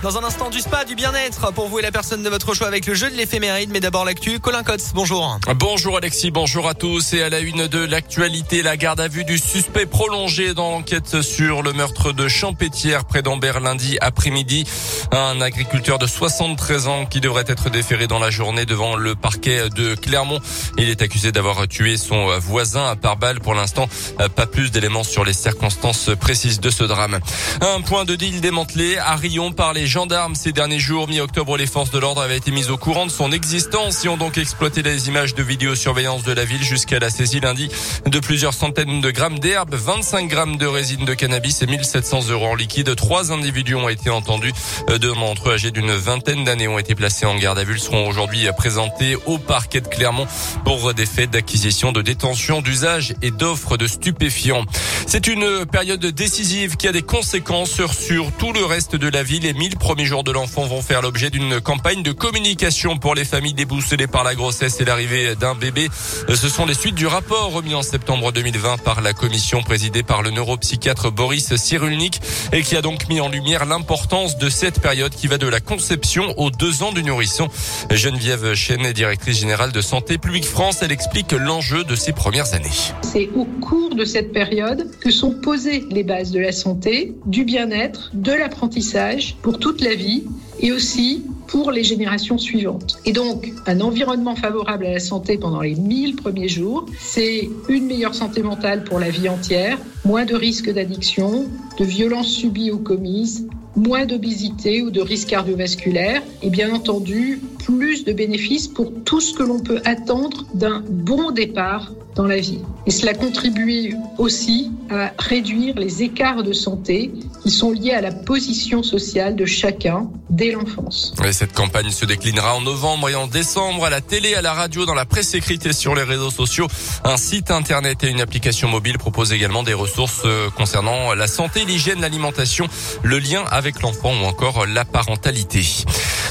Dans un instant du spa, du bien-être pour vous et la personne de votre choix avec le jeu de l'éphéméride. Mais d'abord l'actu, Colin Cotes, bonjour. Bonjour Alexis, bonjour à tous. Et à la une de l'actualité, la garde à vue du suspect prolongé dans l'enquête sur le meurtre de Champétière près d'Ambert lundi après-midi. Un agriculteur de 73 ans qui devrait être déféré dans la journée devant le parquet de Clermont. Il est accusé d'avoir tué son voisin par balle. Pour l'instant, pas plus d'éléments sur les circonstances précises de ce drame. Un point de deal démantelé à Rion par les gendarmes ces derniers jours. Mi-octobre, les forces de l'ordre avaient été mises au courant de son existence et ont donc exploité les images de vidéosurveillance de la ville jusqu'à la saisie lundi de plusieurs centaines de grammes d'herbe, 25 grammes de résine de cannabis et 1700 euros en liquide. Trois individus ont été entendus. Deux d'entre eux âgés d'une vingtaine d'années ont été placés en garde à vue. Ils seront aujourd'hui présentés au parquet de Clermont pour des faits d'acquisition, de détention, d'usage et d'offres de stupéfiants. C'est une période décisive qui a des conséquences sur tout le reste de la ville. Les 1000 premiers jours de l'enfant vont faire l'objet d'une campagne de communication pour les familles déboussolées par la grossesse et l'arrivée d'un bébé. Ce sont les suites du rapport remis en septembre 2020 par la commission présidée par le neuropsychiatre Boris Cyrulnik et qui a donc mis en lumière l'importance de cette période qui va de la conception aux deux ans du nourrisson. Geneviève Chenet, directrice générale de Santé publique France, elle explique l'enjeu de ces premières années. C'est au cours de cette période que sont posées les bases de la santé, du bien-être, de l'apprentissage pour toute la vie et aussi pour les générations suivantes. Et donc, un environnement favorable à la santé pendant les 1000 premiers jours, c'est une meilleure santé mentale pour la vie entière, moins de risques d'addiction, de violences subies ou commises, moins d'obésité ou de risques cardiovasculaires et bien entendu plus de bénéfices pour tout ce que l'on peut attendre d'un bon départ la vie. Et cela contribue aussi à réduire les écarts de santé qui sont liés à la position sociale de chacun dès l'enfance. cette campagne se déclinera en novembre et en décembre à la télé, à la radio, dans la presse écrite et sur les réseaux sociaux. Un site internet et une application mobile proposent également des ressources euh, concernant la santé, l'hygiène, l'alimentation, le lien avec l'enfant ou encore la parentalité.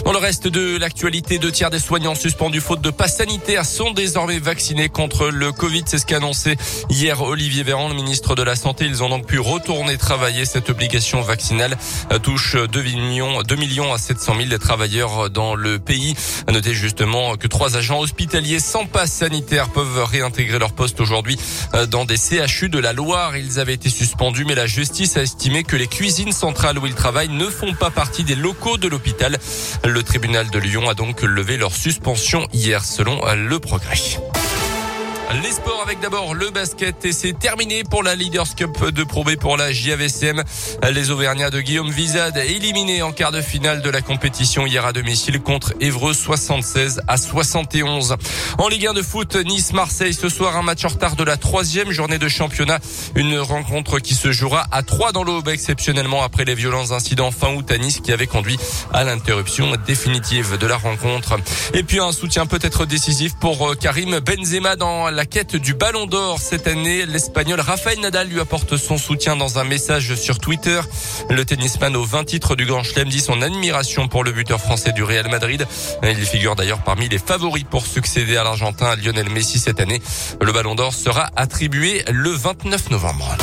Dans le reste de l'actualité, deux tiers des soignants suspendus faute de passe sanitaire sont désormais vaccinés contre le Covid. C'est ce qu'a annoncé hier Olivier Véran, le ministre de la Santé. Ils ont donc pu retourner travailler. Cette obligation vaccinale touche 2 millions, 2 millions à 700 000 travailleurs dans le pays. À noter justement que trois agents hospitaliers sans passe sanitaire peuvent réintégrer leur poste aujourd'hui dans des CHU de la Loire. Ils avaient été suspendus, mais la justice a estimé que les cuisines centrales où ils travaillent ne font pas partie des locaux de l'hôpital. Le tribunal de Lyon a donc levé leur suspension hier selon le progrès. Les sports avec d'abord le basket et c'est terminé pour la Leaders Cup de Pro pour la JAVCM. Les Auvergnats de Guillaume Vizade éliminés en quart de finale de la compétition hier à domicile contre Évreux 76 à 71. En Ligue 1 de foot, Nice-Marseille ce soir un match en retard de la troisième journée de championnat. Une rencontre qui se jouera à 3 dans l'aube exceptionnellement après les violents incidents fin août à Nice qui avaient conduit à l'interruption définitive de la rencontre. Et puis un soutien peut-être décisif pour Karim Benzema dans la quête du Ballon d'Or cette année. L'Espagnol Rafael Nadal lui apporte son soutien dans un message sur Twitter. Le tennisman aux 20 titres du Grand Chelem dit son admiration pour le buteur français du Real Madrid. Il figure d'ailleurs parmi les favoris pour succéder à l'Argentin Lionel Messi cette année. Le Ballon d'Or sera attribué le 29 novembre.